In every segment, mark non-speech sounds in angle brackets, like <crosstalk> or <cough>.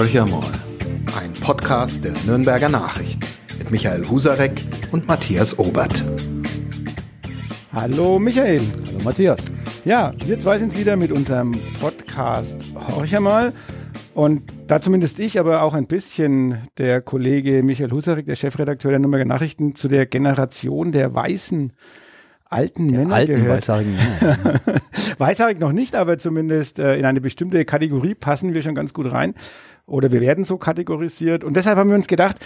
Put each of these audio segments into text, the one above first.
Horcher mal. Ein Podcast der Nürnberger Nachricht mit Michael Husarek und Matthias Obert. Hallo Michael. Hallo Matthias. Ja, wir zwei sind wieder mit unserem Podcast Horcher mal. Und da zumindest ich, aber auch ein bisschen der Kollege Michael Husarek, der Chefredakteur der Nürnberger Nachrichten, zu der Generation der weißen alten der Männer alten gehört. Weißhaarigen <laughs> Männer. Weißhaarig noch nicht, aber zumindest äh, in eine bestimmte Kategorie passen wir schon ganz gut rein. Oder wir werden so kategorisiert. Und deshalb haben wir uns gedacht,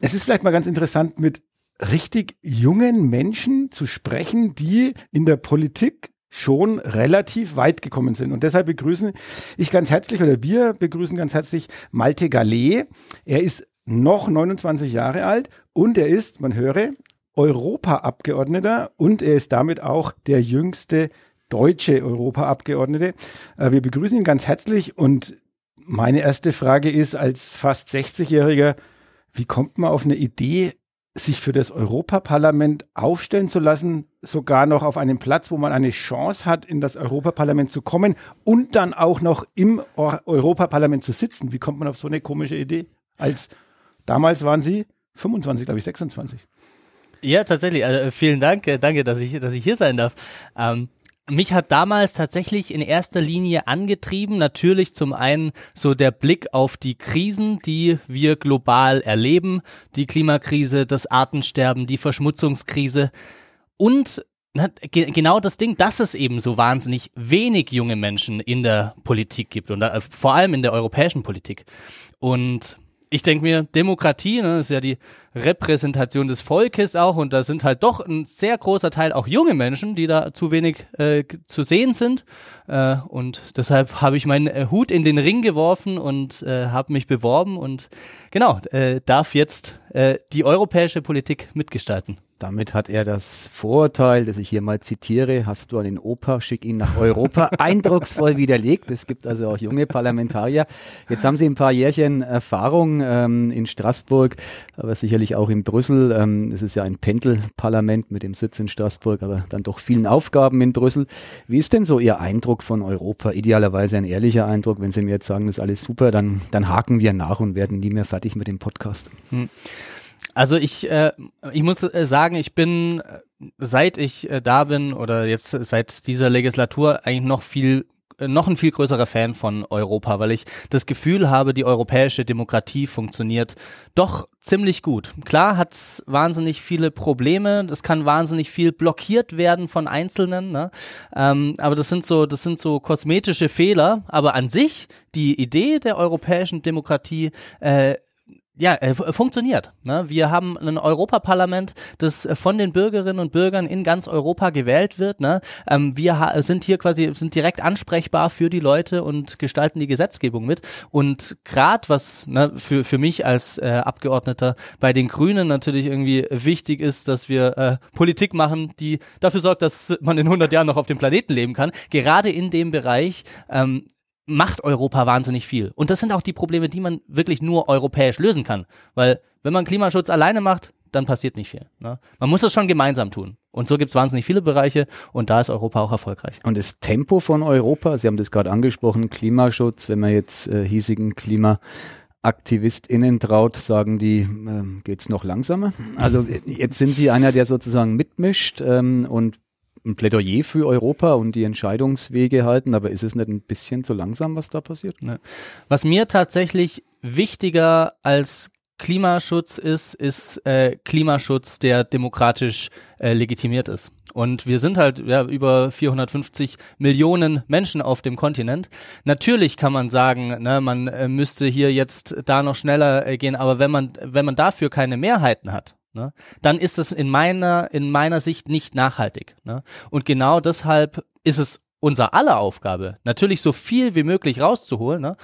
es ist vielleicht mal ganz interessant, mit richtig jungen Menschen zu sprechen, die in der Politik schon relativ weit gekommen sind. Und deshalb begrüßen ich ganz herzlich oder wir begrüßen ganz herzlich Malte Gallet. Er ist noch 29 Jahre alt und er ist, man höre, Europaabgeordneter und er ist damit auch der jüngste deutsche Europaabgeordnete. Äh, wir begrüßen ihn ganz herzlich und meine erste Frage ist als fast 60-Jähriger, wie kommt man auf eine Idee, sich für das Europaparlament aufstellen zu lassen, sogar noch auf einem Platz, wo man eine Chance hat, in das Europaparlament zu kommen und dann auch noch im Europaparlament zu sitzen. Wie kommt man auf so eine komische Idee? Als damals waren Sie 25, glaube ich, 26. Ja, tatsächlich. Also vielen Dank. Äh, danke, dass ich, dass ich hier sein darf. Ähm, mich hat damals tatsächlich in erster Linie angetrieben, natürlich zum einen so der Blick auf die Krisen, die wir global erleben, die Klimakrise, das Artensterben, die Verschmutzungskrise und genau das Ding, dass es eben so wahnsinnig wenig junge Menschen in der Politik gibt und äh, vor allem in der europäischen Politik. Und ich denke mir, Demokratie ne, ist ja die Repräsentation des Volkes auch und da sind halt doch ein sehr großer Teil auch junge Menschen, die da zu wenig äh, zu sehen sind äh, und deshalb habe ich meinen äh, Hut in den Ring geworfen und äh, habe mich beworben und genau, äh, darf jetzt äh, die europäische Politik mitgestalten. Damit hat er das Vorurteil, das ich hier mal zitiere, hast du einen Opa, schick ihn nach Europa, <laughs> eindrucksvoll widerlegt. Es gibt also auch junge Parlamentarier. Jetzt haben Sie ein paar Jährchen Erfahrung ähm, in Straßburg, aber sicherlich auch in Brüssel. Ähm, es ist ja ein Pendelparlament mit dem Sitz in Straßburg, aber dann doch vielen Aufgaben in Brüssel. Wie ist denn so Ihr Eindruck von Europa? Idealerweise ein ehrlicher Eindruck. Wenn Sie mir jetzt sagen, das ist alles super, dann, dann haken wir nach und werden nie mehr fertig mit dem Podcast. Hm. Also ich, äh, ich muss äh, sagen, ich bin, äh, seit ich äh, da bin oder jetzt seit dieser Legislatur eigentlich noch viel äh, noch ein viel größerer Fan von Europa, weil ich das Gefühl habe, die europäische Demokratie funktioniert doch ziemlich gut. Klar hat's wahnsinnig viele Probleme, es kann wahnsinnig viel blockiert werden von Einzelnen, ne? ähm, aber das sind so, das sind so kosmetische Fehler. Aber an sich die Idee der europäischen Demokratie äh, ja, äh, funktioniert. Ne? Wir haben ein Europaparlament, das äh, von den Bürgerinnen und Bürgern in ganz Europa gewählt wird. Ne? Ähm, wir sind hier quasi sind direkt ansprechbar für die Leute und gestalten die Gesetzgebung mit. Und gerade was ne, für für mich als äh, Abgeordneter bei den Grünen natürlich irgendwie wichtig ist, dass wir äh, Politik machen, die dafür sorgt, dass man in 100 Jahren noch auf dem Planeten leben kann. Gerade in dem Bereich ähm, macht Europa wahnsinnig viel. Und das sind auch die Probleme, die man wirklich nur europäisch lösen kann. Weil wenn man Klimaschutz alleine macht, dann passiert nicht viel. Ne? Man muss es schon gemeinsam tun. Und so gibt es wahnsinnig viele Bereiche und da ist Europa auch erfolgreich. Und das Tempo von Europa, Sie haben das gerade angesprochen, Klimaschutz, wenn man jetzt äh, hiesigen KlimaaktivistInnen traut, sagen die, äh, geht's noch langsamer? Also jetzt sind Sie einer, der sozusagen mitmischt ähm, und ein Plädoyer für Europa und die Entscheidungswege halten, aber ist es nicht ein bisschen zu langsam, was da passiert? Ne. Was mir tatsächlich wichtiger als Klimaschutz ist, ist äh, Klimaschutz, der demokratisch äh, legitimiert ist. Und wir sind halt ja, über 450 Millionen Menschen auf dem Kontinent. Natürlich kann man sagen, ne, man äh, müsste hier jetzt da noch schneller äh, gehen, aber wenn man, wenn man dafür keine Mehrheiten hat, ne, dann ist es in meiner, in meiner Sicht nicht nachhaltig. Ne? Und genau deshalb ist es unser aller Aufgabe, natürlich so viel wie möglich rauszuholen, ne?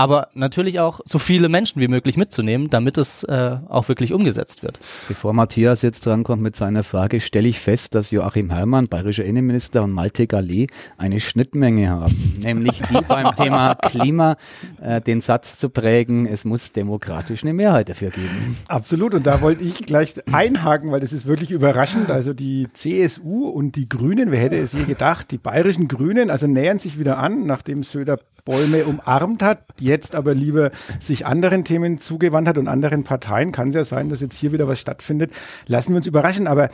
Aber natürlich auch so viele Menschen wie möglich mitzunehmen, damit es äh, auch wirklich umgesetzt wird. Bevor Matthias jetzt drankommt mit seiner Frage, stelle ich fest, dass Joachim Herrmann, bayerischer Innenminister, und Malte Gallet eine Schnittmenge haben. Nämlich die <laughs> beim Thema Klima äh, den Satz zu prägen, es muss demokratisch eine Mehrheit dafür geben. Absolut. Und da wollte ich gleich einhaken, weil das ist wirklich überraschend. Also die CSU und die Grünen, wer hätte es je gedacht, die bayerischen Grünen, also nähern sich wieder an, nachdem Söder Bäume umarmt hat, jetzt aber lieber sich anderen Themen zugewandt hat und anderen Parteien. Kann es ja sein, dass jetzt hier wieder was stattfindet. Lassen wir uns überraschen. Aber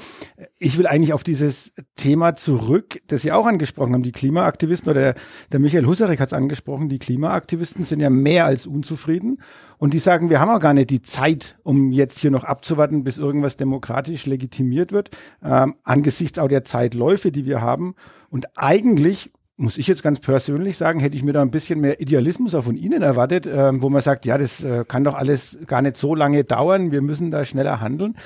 ich will eigentlich auf dieses Thema zurück, das Sie auch angesprochen haben. Die Klimaaktivisten oder der Michael Husarek hat es angesprochen. Die Klimaaktivisten sind ja mehr als unzufrieden. Und die sagen, wir haben auch gar nicht die Zeit, um jetzt hier noch abzuwarten, bis irgendwas demokratisch legitimiert wird, ähm, angesichts auch der Zeitläufe, die wir haben. Und eigentlich muss ich jetzt ganz persönlich sagen, hätte ich mir da ein bisschen mehr Idealismus auch von Ihnen erwartet, äh, wo man sagt, ja, das äh, kann doch alles gar nicht so lange dauern, wir müssen da schneller handeln.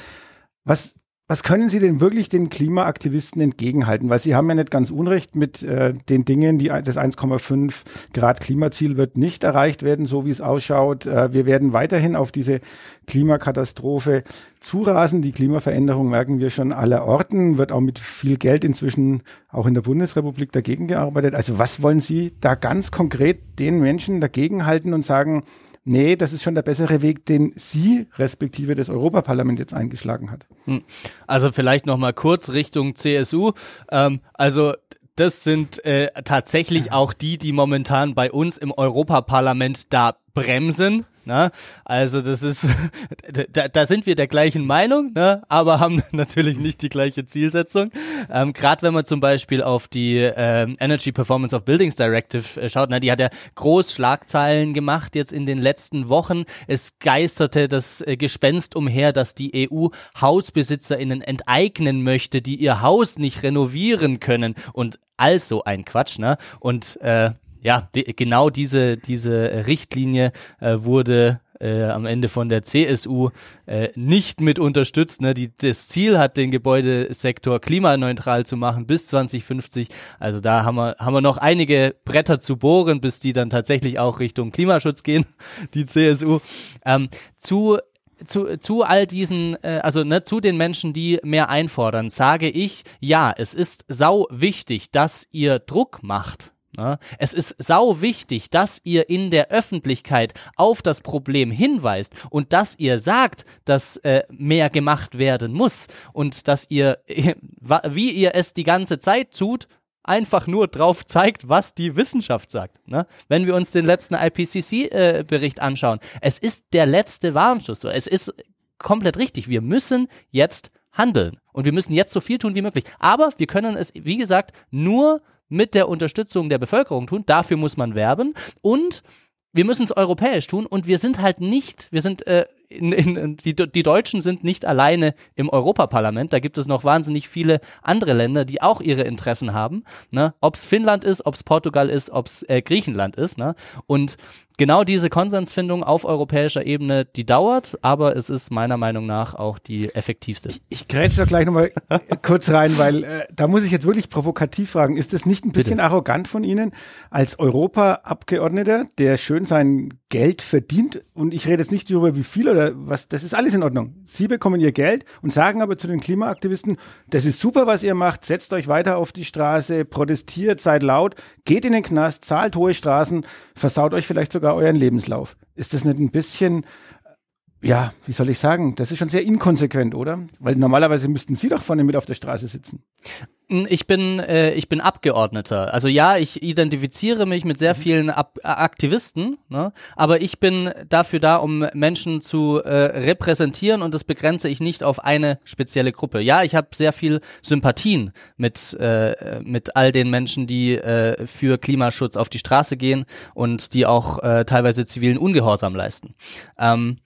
Was was können Sie denn wirklich den Klimaaktivisten entgegenhalten? Weil Sie haben ja nicht ganz unrecht mit äh, den Dingen, die das 1,5 Grad Klimaziel wird nicht erreicht werden, so wie es ausschaut. Äh, wir werden weiterhin auf diese Klimakatastrophe zurasen. Die Klimaveränderung merken wir schon aller Orten, wird auch mit viel Geld inzwischen auch in der Bundesrepublik dagegen gearbeitet. Also was wollen Sie da ganz konkret den Menschen dagegen halten und sagen, nee, das ist schon der bessere Weg, den Sie respektive das Europaparlament jetzt eingeschlagen hat. Hm. Also vielleicht noch mal kurz Richtung CSU. Ähm, also das sind äh, tatsächlich auch die, die momentan bei uns im Europaparlament da bremsen. Ne? Also das ist, <laughs> da, da sind wir der gleichen Meinung, ne? aber haben <laughs> natürlich nicht die gleiche Zielsetzung. Ähm, Gerade wenn man zum Beispiel auf die ähm, Energy Performance of Buildings Directive äh, schaut, ne? die hat ja groß Schlagzeilen gemacht jetzt in den letzten Wochen. Es geisterte das äh, Gespenst umher, dass die EU HausbesitzerInnen enteignen möchte, die ihr Haus nicht renovieren können und also ein Quatsch, ne? Und äh, ja, die, genau diese, diese Richtlinie äh, wurde äh, am Ende von der CSU äh, nicht mit unterstützt. Ne? Die, das Ziel hat, den Gebäudesektor klimaneutral zu machen bis 2050. Also da haben wir, haben wir noch einige Bretter zu bohren, bis die dann tatsächlich auch Richtung Klimaschutz gehen, <laughs> die CSU. Ähm, zu zu, zu all diesen, äh, also ne, zu den Menschen, die mehr einfordern, sage ich, ja, es ist sau wichtig, dass ihr Druck macht es ist sau wichtig, dass ihr in der Öffentlichkeit auf das Problem hinweist und dass ihr sagt, dass äh, mehr gemacht werden muss und dass ihr, <laughs> wie ihr es die ganze Zeit tut, einfach nur drauf zeigt, was die Wissenschaft sagt. Ne? Wenn wir uns den letzten IPCC-Bericht äh, anschauen, es ist der letzte Warnschuss. Es ist komplett richtig. Wir müssen jetzt handeln und wir müssen jetzt so viel tun wie möglich. Aber wir können es, wie gesagt, nur mit der Unterstützung der Bevölkerung tun. Dafür muss man werben. Und wir müssen es europäisch tun. Und wir sind halt nicht, wir sind äh, in, in, die, die Deutschen sind nicht alleine im Europaparlament. Da gibt es noch wahnsinnig viele andere Länder, die auch ihre Interessen haben. Ne? Ob es Finnland ist, ob es Portugal ist, ob es äh, Griechenland ist. Ne? Und genau diese Konsensfindung auf europäischer Ebene, die dauert, aber es ist meiner Meinung nach auch die effektivste. Ich, ich grätsche da gleich nochmal <laughs> kurz rein, weil äh, da muss ich jetzt wirklich provokativ fragen. Ist es nicht ein bisschen Bitte. arrogant von Ihnen als Europaabgeordneter, der schön sein Geld verdient? Und ich rede jetzt nicht darüber, wie viel oder was, das ist alles in Ordnung. Sie bekommen ihr Geld und sagen aber zu den Klimaaktivisten, das ist super, was ihr macht, setzt euch weiter auf die Straße, protestiert, seid laut, geht in den Knast, zahlt hohe Straßen, versaut euch vielleicht sogar euren Lebenslauf. Ist das nicht ein bisschen ja, wie soll ich sagen, das ist schon sehr inkonsequent, oder? Weil normalerweise müssten Sie doch vorne mit auf der Straße sitzen. Hm, ich bin, äh, ich bin Abgeordneter. Also ja, ich identifiziere mich mit sehr mhm. vielen Ab Aktivisten, ne? aber ich bin dafür da, um Menschen zu äh, repräsentieren und das begrenze ich nicht auf eine spezielle Gruppe. Ja, ich habe sehr viel Sympathien mit, äh, mit all den Menschen, die äh, für Klimaschutz auf die Straße gehen und die auch äh, teilweise zivilen Ungehorsam leisten. Ähm,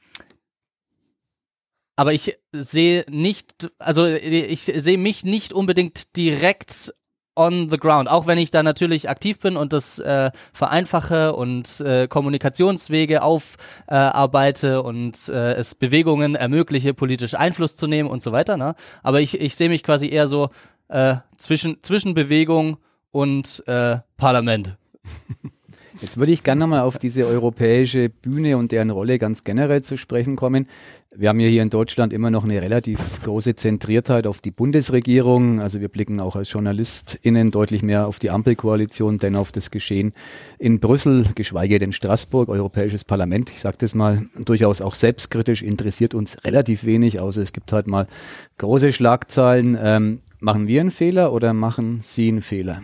aber ich sehe nicht, also ich sehe mich nicht unbedingt direkt on the ground, auch wenn ich da natürlich aktiv bin und das äh, vereinfache und äh, Kommunikationswege aufarbeite äh, und äh, es Bewegungen ermögliche, politisch Einfluss zu nehmen und so weiter. Ne? Aber ich, ich sehe mich quasi eher so äh, zwischen, zwischen Bewegung und äh, Parlament. <laughs> Jetzt würde ich gerne nochmal auf diese europäische Bühne und deren Rolle ganz generell zu sprechen kommen. Wir haben ja hier in Deutschland immer noch eine relativ große Zentriertheit auf die Bundesregierung. Also wir blicken auch als JournalistInnen deutlich mehr auf die Ampelkoalition, denn auf das Geschehen in Brüssel, geschweige denn Straßburg, Europäisches Parlament. Ich sage das mal durchaus auch selbstkritisch, interessiert uns relativ wenig, außer es gibt halt mal große Schlagzeilen. Ähm, machen wir einen Fehler oder machen Sie einen Fehler?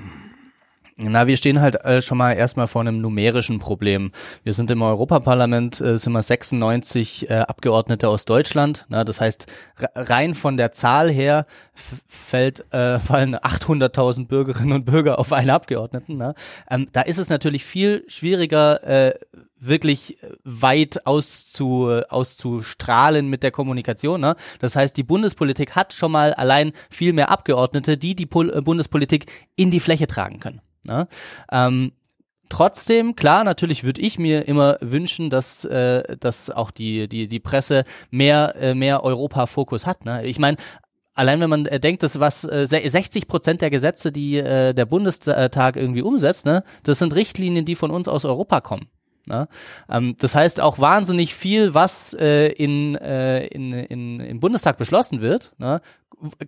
Na, wir stehen halt äh, schon mal erstmal vor einem numerischen Problem. Wir sind im Europaparlament, äh, sind wir 96 äh, Abgeordnete aus Deutschland. Na, das heißt, rein von der Zahl her fällt, äh, fallen 800.000 Bürgerinnen und Bürger auf einen Abgeordneten. Na? Ähm, da ist es natürlich viel schwieriger, äh, wirklich weit auszu, auszustrahlen mit der Kommunikation. Ne? Das heißt, die Bundespolitik hat schon mal allein viel mehr Abgeordnete, die die Pol Bundespolitik in die Fläche tragen können. Ne? Ähm, Trotzdem, klar, natürlich würde ich mir immer wünschen, dass, äh, dass auch die, die, die Presse mehr, äh, mehr Europa-Fokus hat. Ne? Ich meine, allein wenn man äh, denkt, dass was äh, 60 Prozent der Gesetze, die äh, der Bundestag irgendwie umsetzt, ne, das sind Richtlinien, die von uns aus Europa kommen. Ne? Ähm, das heißt auch wahnsinnig viel, was äh, in, äh, in, in, im Bundestag beschlossen wird, ne?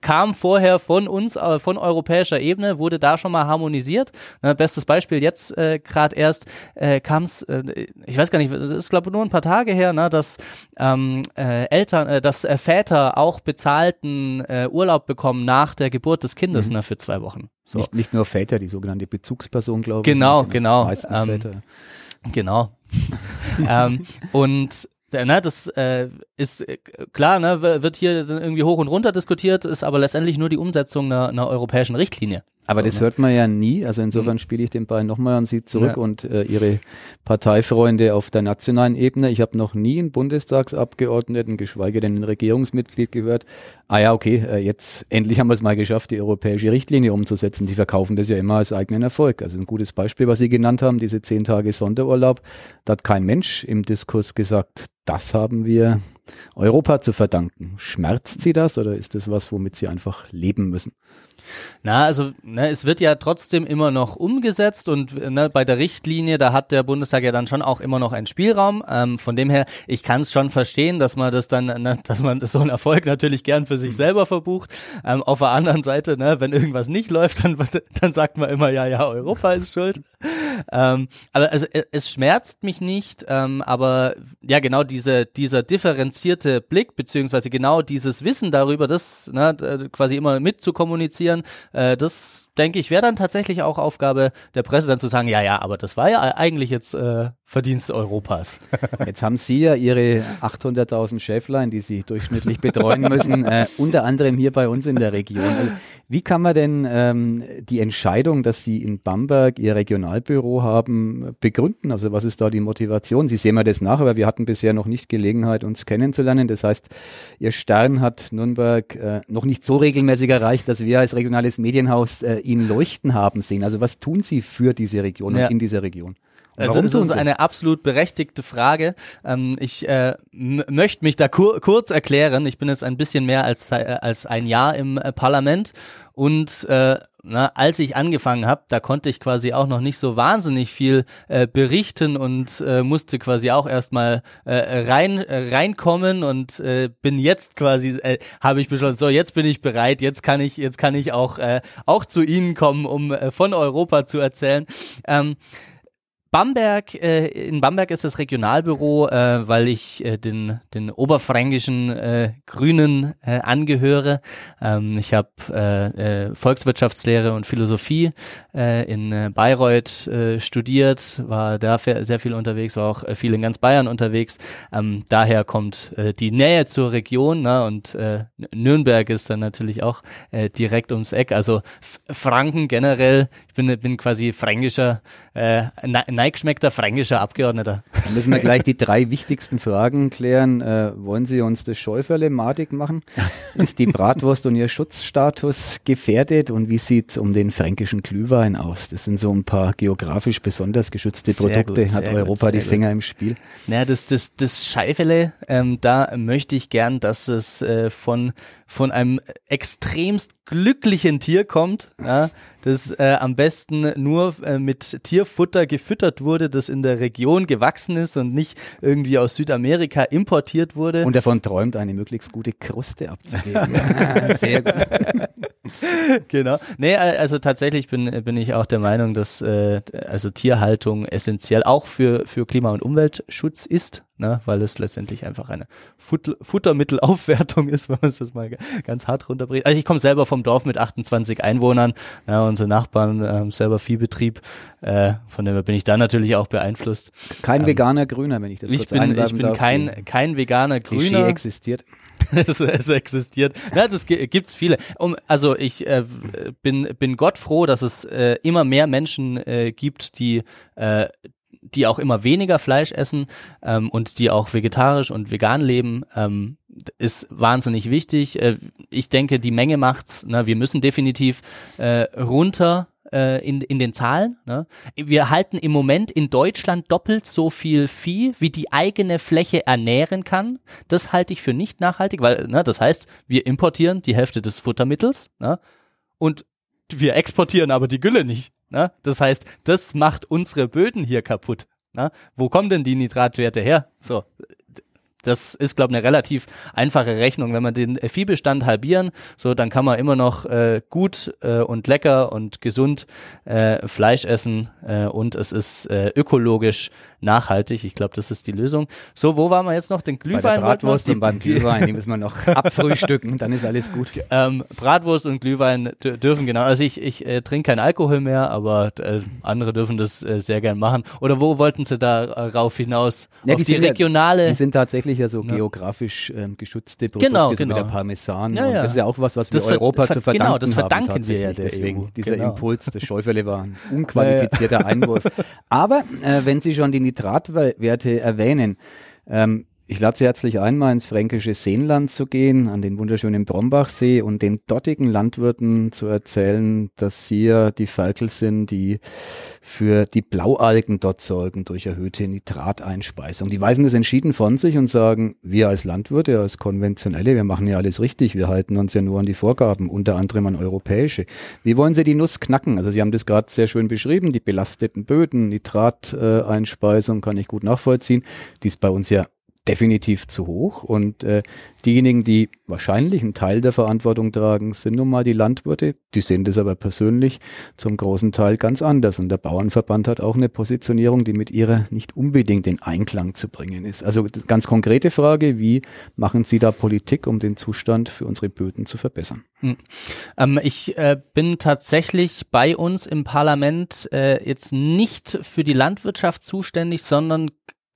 kam vorher von uns, äh, von europäischer Ebene, wurde da schon mal harmonisiert. Ne, bestes Beispiel jetzt äh, gerade erst äh, kam es, äh, ich weiß gar nicht, das ist glaube nur ein paar Tage her, ne, dass ähm, äh, Eltern, äh, dass äh, Väter auch bezahlten äh, Urlaub bekommen nach der Geburt des Kindes mhm. ne, für zwei Wochen. So. Nicht, nicht nur Väter, die sogenannte Bezugsperson, glaube ich. Genau, genau. Meistens ähm, Väter. Genau. <laughs> ähm, und ne, das äh, ist äh, klar, ne, wird hier irgendwie hoch und runter diskutiert, ist aber letztendlich nur die Umsetzung einer, einer europäischen Richtlinie. Aber so, das ne? hört man ja nie. Also insofern mhm. spiele ich den Ball nochmal an Sie zurück ja. und äh, Ihre Parteifreunde auf der nationalen Ebene. Ich habe noch nie einen Bundestagsabgeordneten, geschweige denn ein Regierungsmitglied gehört. Ah ja, okay, äh, jetzt endlich haben wir es mal geschafft, die europäische Richtlinie umzusetzen. Die verkaufen das ja immer als eigenen Erfolg. Also ein gutes Beispiel, was Sie genannt haben, diese zehn Tage Sonderurlaub. Da hat kein Mensch im Diskurs gesagt, das haben wir Europa zu verdanken. Schmerzt Sie das oder ist das was, womit Sie einfach leben müssen? Na, also ne, es wird ja trotzdem immer noch umgesetzt und ne, bei der Richtlinie, da hat der Bundestag ja dann schon auch immer noch einen Spielraum. Ähm, von dem her, ich kann es schon verstehen, dass man das dann, ne, dass man so einen Erfolg natürlich gern für sich selber verbucht. Ähm, auf der anderen Seite, ne, wenn irgendwas nicht läuft, dann, dann sagt man immer, ja, ja, Europa ist schuld. Ähm, aber also es schmerzt mich nicht, ähm, aber ja, genau diese, dieser differenzierte Blick, beziehungsweise genau dieses Wissen darüber, das ne, quasi immer mitzukommunizieren, äh, das denke ich, wäre dann tatsächlich auch Aufgabe der Presse, dann zu sagen, ja, ja, aber das war ja eigentlich jetzt äh, Verdienst Europas. <laughs> Jetzt haben Sie ja Ihre 800.000 Schäflein, die Sie durchschnittlich betreuen müssen, äh, unter anderem hier bei uns in der Region. Also, wie kann man denn ähm, die Entscheidung, dass Sie in Bamberg Ihr Regionalbüro haben, begründen? Also was ist da die Motivation? Sie sehen mir das nach, aber wir hatten bisher noch nicht Gelegenheit, uns kennenzulernen. Das heißt, Ihr Stern hat Nürnberg äh, noch nicht so regelmäßig erreicht, dass wir als regionales Medienhaus äh, ihn leuchten haben sehen. Also was tun Sie für diese Region ja. und in dieser Region? Also das ist eine absolut berechtigte Frage. Ähm, ich äh, möchte mich da kur kurz erklären. Ich bin jetzt ein bisschen mehr als, äh, als ein Jahr im äh, Parlament und äh, na, als ich angefangen habe, da konnte ich quasi auch noch nicht so wahnsinnig viel äh, berichten und äh, musste quasi auch erstmal äh, rein äh, reinkommen und äh, bin jetzt quasi äh, habe ich beschlossen, so jetzt bin ich bereit, jetzt kann ich jetzt kann ich auch äh, auch zu Ihnen kommen, um äh, von Europa zu erzählen. Ähm, Bamberg, äh, in Bamberg ist das Regionalbüro, äh, weil ich äh, den, den oberfränkischen äh, Grünen äh, angehöre. Ähm, ich habe äh, äh, Volkswirtschaftslehre und Philosophie äh, in äh, Bayreuth äh, studiert, war da sehr viel unterwegs, war auch äh, viel in ganz Bayern unterwegs. Ähm, daher kommt äh, die Nähe zur Region ne? und äh, Nürnberg ist dann natürlich auch äh, direkt ums Eck. Also F Franken generell, ich bin, bin quasi fränkischer äh, neigeschmeckter fränkischer Abgeordneter. Dann müssen wir gleich die drei wichtigsten Fragen klären. Äh, wollen Sie uns das Schäuferle madig machen? Ist die Bratwurst und ihr Schutzstatus gefährdet? Und wie sieht es um den fränkischen Glühwein aus? Das sind so ein paar geografisch besonders geschützte sehr Produkte. Gut, Hat Europa gut, die Finger gut. im Spiel? Naja, das, das, das Scheifele, ähm, da möchte ich gern, dass es äh, von von einem extremst glücklichen Tier kommt, ja, das äh, am besten nur äh, mit Tierfutter gefüttert wurde, das in der Region gewachsen ist und nicht irgendwie aus Südamerika importiert wurde. Und davon träumt, eine möglichst gute Kruste abzugeben. <laughs> <laughs> Sehr gut. genau. Nee, also tatsächlich bin, bin ich auch der Meinung, dass äh, also Tierhaltung essentiell auch für, für Klima- und Umweltschutz ist. Ne, weil es letztendlich einfach eine Fut Futtermittelaufwertung <laughs> ist, wenn man das mal ganz hart runterbricht. Also ich komme selber vom Dorf mit 28 Einwohnern, ja, unsere Nachbarn haben selber Viehbetrieb, äh, von dem bin ich da natürlich auch beeinflusst. Kein ähm, veganer Grüner, wenn ich das ich bin, Ich bin darf, kein, kein veganer Klischee Grüner. existiert. <laughs> es, es, existiert. Ja, das gibt's viele. Um, also ich äh, bin bin Gott froh, dass es äh, immer mehr Menschen äh, gibt, die äh, die auch immer weniger Fleisch essen ähm, und die auch vegetarisch und vegan leben, ähm, ist wahnsinnig wichtig. Äh, ich denke, die Menge macht's. Ne? Wir müssen definitiv äh, runter äh, in, in den Zahlen. Ne? Wir halten im Moment in Deutschland doppelt so viel Vieh, wie die eigene Fläche ernähren kann. Das halte ich für nicht nachhaltig, weil ne, das heißt, wir importieren die Hälfte des Futtermittels ne? und wir exportieren aber die Gülle nicht. Ne? Das heißt, das macht unsere Böden hier kaputt. Ne? Wo kommen denn die Nitratwerte her? So, das ist, glaube ich, eine relativ einfache Rechnung. Wenn man den Viehbestand halbieren, so dann kann man immer noch äh, gut äh, und lecker und gesund äh, Fleisch essen äh, und es ist äh, ökologisch nachhaltig. Ich glaube, das ist die Lösung. So, wo waren wir jetzt noch? Den Glühwein? Bei der Bratwurst und beim Glühwein, die müssen wir noch <laughs> abfrühstücken, dann ist alles gut. Ähm, Bratwurst und Glühwein dürfen genau. Also ich, ich äh, trinke keinen Alkohol mehr, aber äh, andere dürfen das äh, sehr gern machen. Oder wo wollten Sie da äh, hinaus? Ja, Auf die, die regionale? Ja, die sind tatsächlich ja so ja. geografisch ähm, geschützte Produkte, genau, so genau. wie der Parmesan. Ja, ja. das ist ja auch was, was wir Europa zu verdanken Genau, das verdanken haben, wir ja deswegen. EU. Dieser genau. Impuls des <laughs> Schäufele war ein unqualifizierter Einwurf. Aber äh, wenn Sie schon die Nitratwerte Werte erwähnen. Ähm, ich lade Sie herzlich ein, mal ins fränkische Seenland zu gehen, an den wunderschönen Brombachsee und den dortigen Landwirten zu erzählen, dass sie ja die Ferkel sind, die für die Blaualgen dort sorgen durch erhöhte Nitrateinspeisung. Die weisen das entschieden von sich und sagen, wir als Landwirte, als Konventionelle, wir machen ja alles richtig, wir halten uns ja nur an die Vorgaben, unter anderem an europäische. Wie wollen Sie die Nuss knacken? Also Sie haben das gerade sehr schön beschrieben, die belasteten Böden, Nitrateinspeisung kann ich gut nachvollziehen. Die ist bei uns ja definitiv zu hoch. Und äh, diejenigen, die wahrscheinlich einen Teil der Verantwortung tragen, sind nun mal die Landwirte. Die sehen das aber persönlich zum großen Teil ganz anders. Und der Bauernverband hat auch eine Positionierung, die mit ihrer nicht unbedingt in Einklang zu bringen ist. Also ganz konkrete Frage, wie machen Sie da Politik, um den Zustand für unsere Böden zu verbessern? Hm. Ähm, ich äh, bin tatsächlich bei uns im Parlament äh, jetzt nicht für die Landwirtschaft zuständig, sondern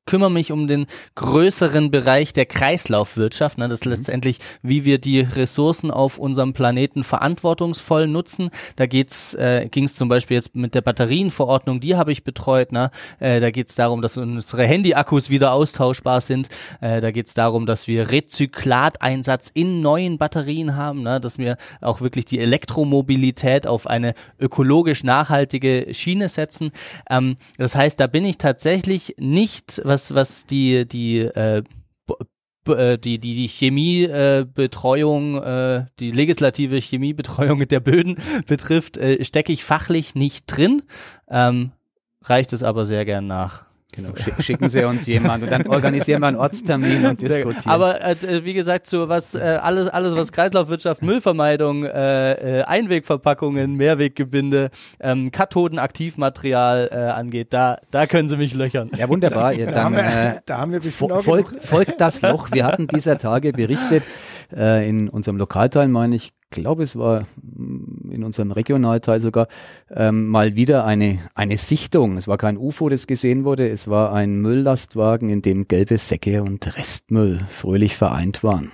kümmere mich um den größeren Bereich der Kreislaufwirtschaft. Ne? Das ist mhm. letztendlich, wie wir die Ressourcen auf unserem Planeten verantwortungsvoll nutzen. Da geht's, äh, ging es zum Beispiel jetzt mit der Batterienverordnung, die habe ich betreut. Ne? Äh, da geht es darum, dass unsere Handy-Akkus wieder austauschbar sind. Äh, da geht es darum, dass wir Rezyklateinsatz in neuen Batterien haben, ne? dass wir auch wirklich die Elektromobilität auf eine ökologisch nachhaltige Schiene setzen. Ähm, das heißt, da bin ich tatsächlich nicht, was was, was die, die, äh, äh, die, die, die Chemiebetreuung, äh, äh, die legislative Chemiebetreuung der Böden <laughs> betrifft, äh, stecke ich fachlich nicht drin, ähm, reicht es aber sehr gern nach. Genau, schicken Sie uns jemand und dann <laughs> organisieren wir einen Ortstermin und diskutieren. Aber äh, wie gesagt, so was äh, alles, alles was Kreislaufwirtschaft, Müllvermeidung, äh, äh, Einwegverpackungen, Mehrweggebinde, ähm, Kathodenaktivmaterial äh, angeht, da, da können Sie mich löchern. Ja, wunderbar. Da, dann, da, haben, wir, äh, da haben wir fol folgt, folgt das Loch. Wir hatten dieser Tage berichtet äh, in unserem Lokalteil, meine ich, glaube, es war mm, in unserem Regionalteil sogar ähm, mal wieder eine, eine Sichtung. Es war kein UFO, das gesehen wurde, es war ein Mülllastwagen, in dem gelbe Säcke und Restmüll fröhlich vereint waren.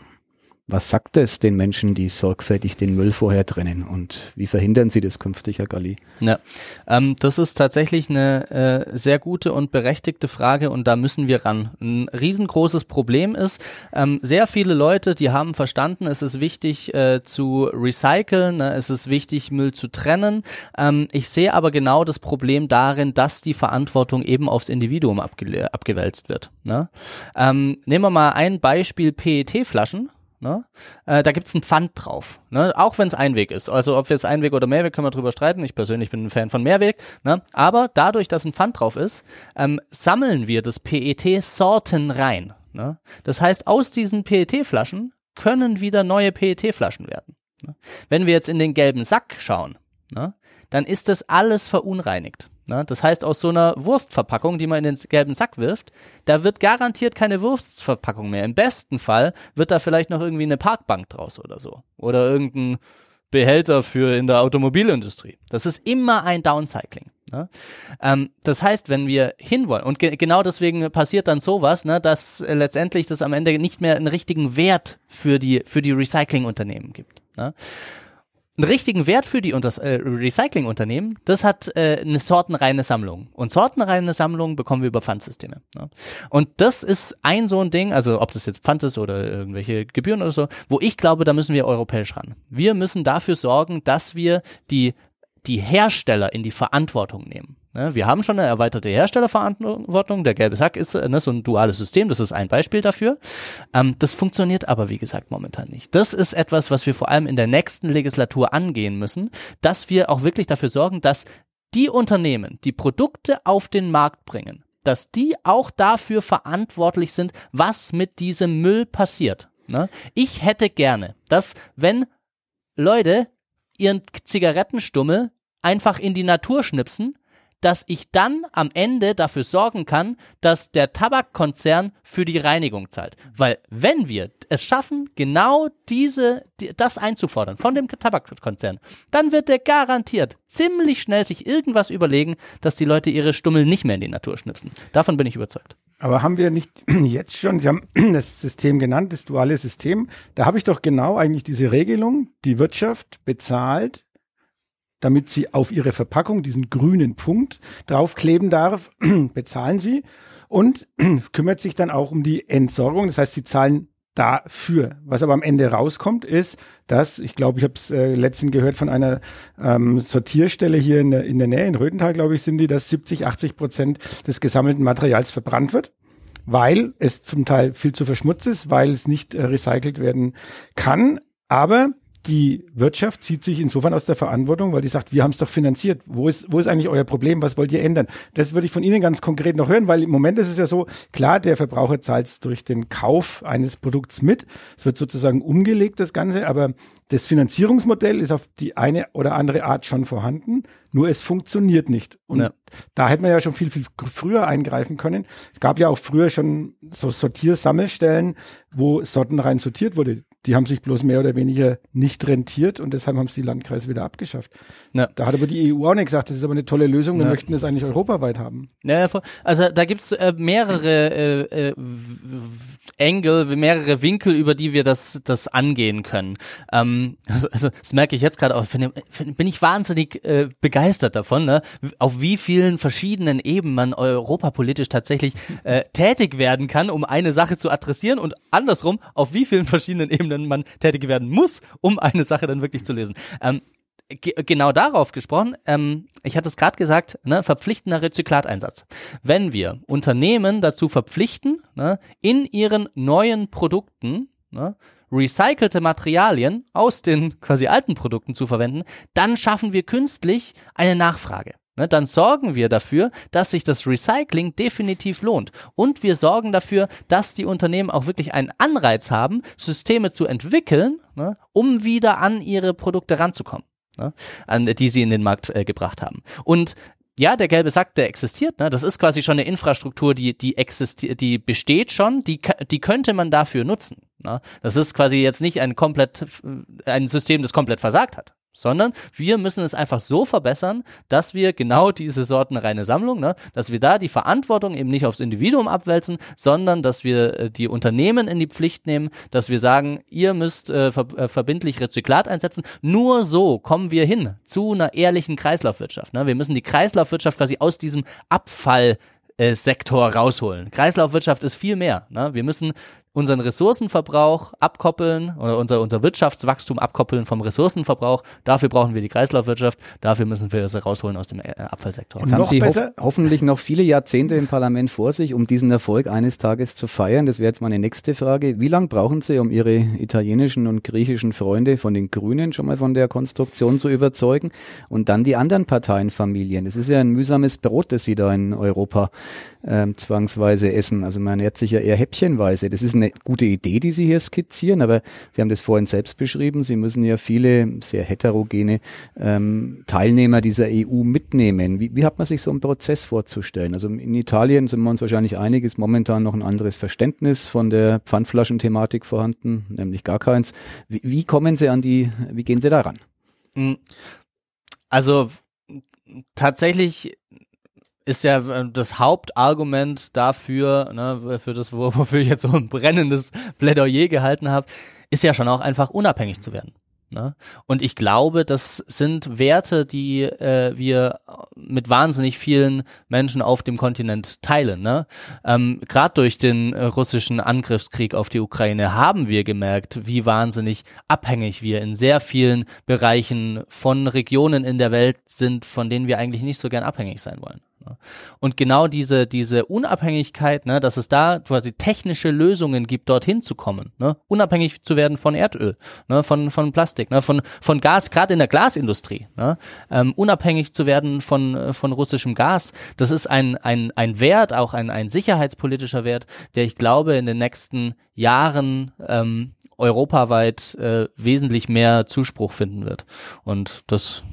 Was sagt es den Menschen, die sorgfältig den Müll vorher trennen und wie verhindern sie das künftig, Herr Galli? Ja, ähm, das ist tatsächlich eine äh, sehr gute und berechtigte Frage und da müssen wir ran. Ein riesengroßes Problem ist, ähm, sehr viele Leute, die haben verstanden, es ist wichtig äh, zu recyceln, ne? es ist wichtig, Müll zu trennen. Ähm, ich sehe aber genau das Problem darin, dass die Verantwortung eben aufs Individuum abge abgewälzt wird. Ne? Ähm, nehmen wir mal ein Beispiel PET-Flaschen. Ne? Äh, da gibt's ein Pfand drauf, ne? auch wenn es Einweg ist. Also ob jetzt Einweg oder Mehrweg, können wir drüber streiten. Ich persönlich bin ein Fan von Mehrweg. Ne? Aber dadurch, dass ein Pfand drauf ist, ähm, sammeln wir das PET Sorten rein. Ne? Das heißt, aus diesen PET-Flaschen können wieder neue PET-Flaschen werden. Ne? Wenn wir jetzt in den gelben Sack schauen, ne? dann ist das alles verunreinigt. Ne? Das heißt, aus so einer Wurstverpackung, die man in den gelben Sack wirft, da wird garantiert keine Wurstverpackung mehr. Im besten Fall wird da vielleicht noch irgendwie eine Parkbank draus oder so. Oder irgendein Behälter für in der Automobilindustrie. Das ist immer ein Downcycling. Ne? Ähm, das heißt, wenn wir hinwollen, und ge genau deswegen passiert dann sowas, ne, dass äh, letztendlich das am Ende nicht mehr einen richtigen Wert für die, für die Recyclingunternehmen gibt. Ne? Einen richtigen Wert für die äh, Recyclingunternehmen, das hat äh, eine sortenreine Sammlung. Und sortenreine Sammlung bekommen wir über Pfandsysteme. Ne? Und das ist ein so ein Ding, also ob das jetzt Pfand ist oder irgendwelche Gebühren oder so, wo ich glaube, da müssen wir europäisch ran. Wir müssen dafür sorgen, dass wir die die Hersteller in die Verantwortung nehmen. Ne, wir haben schon eine erweiterte Herstellerverantwortung. Der gelbe Sack ist ne, so ein duales System. Das ist ein Beispiel dafür. Ähm, das funktioniert aber, wie gesagt, momentan nicht. Das ist etwas, was wir vor allem in der nächsten Legislatur angehen müssen, dass wir auch wirklich dafür sorgen, dass die Unternehmen, die Produkte auf den Markt bringen, dass die auch dafür verantwortlich sind, was mit diesem Müll passiert. Ne? Ich hätte gerne, dass wenn Leute ihren Zigarettenstummel einfach in die Natur schnipsen, dass ich dann am Ende dafür sorgen kann, dass der Tabakkonzern für die Reinigung zahlt. Weil wenn wir es schaffen, genau diese, das einzufordern von dem Tabakkonzern, dann wird der garantiert ziemlich schnell sich irgendwas überlegen, dass die Leute ihre Stummel nicht mehr in die Natur schnipsen. Davon bin ich überzeugt. Aber haben wir nicht <clears throat> jetzt schon, Sie haben <clears throat> das System genannt, das duale System, da habe ich doch genau eigentlich diese Regelung, die Wirtschaft bezahlt damit sie auf ihre Verpackung diesen grünen Punkt draufkleben darf, <clears throat> bezahlen sie und kümmert sich dann auch um die Entsorgung. Das heißt, sie zahlen dafür. Was aber am Ende rauskommt, ist, dass, ich glaube, ich habe es äh, letztens gehört von einer ähm, Sortierstelle hier in der, in der Nähe, in Röthental, glaube ich, sind die, dass 70, 80 Prozent des gesammelten Materials verbrannt wird, weil es zum Teil viel zu verschmutzt ist, weil es nicht äh, recycelt werden kann. Aber die Wirtschaft zieht sich insofern aus der Verantwortung, weil die sagt, wir haben es doch finanziert. Wo ist, wo ist eigentlich euer Problem? Was wollt ihr ändern? Das würde ich von Ihnen ganz konkret noch hören, weil im Moment ist es ja so, klar, der Verbraucher zahlt es durch den Kauf eines Produkts mit. Es wird sozusagen umgelegt, das Ganze, aber das Finanzierungsmodell ist auf die eine oder andere Art schon vorhanden, nur es funktioniert nicht. Und ja. da hätte man ja schon viel, viel früher eingreifen können. Es gab ja auch früher schon so Sortiersammelstellen, wo sortenrein sortiert wurde die haben sich bloß mehr oder weniger nicht rentiert und deshalb haben es die Landkreise wieder abgeschafft. Ja. Da hat aber die EU auch nicht gesagt, das ist aber eine tolle Lösung, wir ja. möchten das eigentlich europaweit haben. Ja, also da gibt's äh, mehrere äh, äh, Engel, mehrere Winkel, über die wir das, das angehen können. Ähm, also, <laughs> also das merke ich jetzt gerade auch, find, find, bin ich wahnsinnig äh, begeistert davon, ne? auf wie vielen verschiedenen Ebenen man europapolitisch tatsächlich äh, tätig werden kann, um eine Sache zu adressieren und andersrum, auf wie vielen verschiedenen Ebenen denen man tätig werden muss, um eine Sache dann wirklich zu lösen. Ähm, genau darauf gesprochen, ähm, ich hatte es gerade gesagt, ne, verpflichtender Rezyklateinsatz. Wenn wir Unternehmen dazu verpflichten, ne, in ihren neuen Produkten ne, recycelte Materialien aus den quasi alten Produkten zu verwenden, dann schaffen wir künstlich eine Nachfrage. Ne, dann sorgen wir dafür, dass sich das Recycling definitiv lohnt. Und wir sorgen dafür, dass die Unternehmen auch wirklich einen Anreiz haben, Systeme zu entwickeln, ne, um wieder an ihre Produkte ranzukommen, ne, an, die sie in den Markt äh, gebracht haben. Und ja, der gelbe Sack, der existiert, ne? Das ist quasi schon eine Infrastruktur, die, die existiert, die besteht schon, die, die könnte man dafür nutzen. Ne? Das ist quasi jetzt nicht ein komplett, ein System, das komplett versagt hat sondern wir müssen es einfach so verbessern, dass wir genau diese sortenreine Sammlung, ne, dass wir da die Verantwortung eben nicht aufs Individuum abwälzen, sondern dass wir äh, die Unternehmen in die Pflicht nehmen, dass wir sagen, ihr müsst äh, ver äh, verbindlich Rezyklat einsetzen. Nur so kommen wir hin zu einer ehrlichen Kreislaufwirtschaft. Ne? Wir müssen die Kreislaufwirtschaft quasi aus diesem Abfall äh, Sektor rausholen. Kreislaufwirtschaft ist viel mehr. Ne? Wir müssen unseren Ressourcenverbrauch abkoppeln oder unser, unser Wirtschaftswachstum abkoppeln vom Ressourcenverbrauch. Dafür brauchen wir die Kreislaufwirtschaft. Dafür müssen wir es rausholen aus dem äh, Abfallsektor. Jetzt haben Sie ho hoffentlich noch viele Jahrzehnte im Parlament vor sich, um diesen Erfolg eines Tages zu feiern. Das wäre jetzt meine nächste Frage. Wie lange brauchen Sie, um Ihre italienischen und griechischen Freunde von den Grünen schon mal von der Konstruktion zu überzeugen? Und dann die anderen Parteienfamilien. Es ist ja ein mühsames Brot, das Sie da in Europa ähm, zwangsweise essen. Also man ernährt sich ja eher häppchenweise. Das ist eine gute Idee, die Sie hier skizzieren, aber Sie haben das vorhin selbst beschrieben. Sie müssen ja viele sehr heterogene ähm, Teilnehmer dieser EU mitnehmen. Wie, wie hat man sich so einen Prozess vorzustellen? Also in Italien sind wir uns wahrscheinlich einig, ist momentan noch ein anderes Verständnis von der Pfandflaschenthematik vorhanden, nämlich gar keins. Wie, wie kommen Sie an die, wie gehen Sie daran? Also tatsächlich ist ja äh, das Hauptargument dafür, ne, für das, wofür ich jetzt so ein brennendes Plädoyer gehalten habe, ist ja schon auch einfach unabhängig zu werden. Ne? Und ich glaube, das sind Werte, die äh, wir mit wahnsinnig vielen Menschen auf dem Kontinent teilen. Ne? Ähm, Gerade durch den äh, russischen Angriffskrieg auf die Ukraine haben wir gemerkt, wie wahnsinnig abhängig wir in sehr vielen Bereichen von Regionen in der Welt sind, von denen wir eigentlich nicht so gern abhängig sein wollen. Ne? Und genau diese, diese Unabhängigkeit, ne, dass es da quasi technische Lösungen gibt, dorthin zu kommen, ne, unabhängig zu werden von Erdöl, ne, von, von Plastik, ne, von, von Gas, gerade in der Glasindustrie, ne, ähm, unabhängig zu werden von, äh, von russischem Gas, das ist ein, ein, ein Wert, auch ein, ein sicherheitspolitischer Wert, der ich glaube in den nächsten Jahren ähm, europaweit äh, wesentlich mehr Zuspruch finden wird. Und das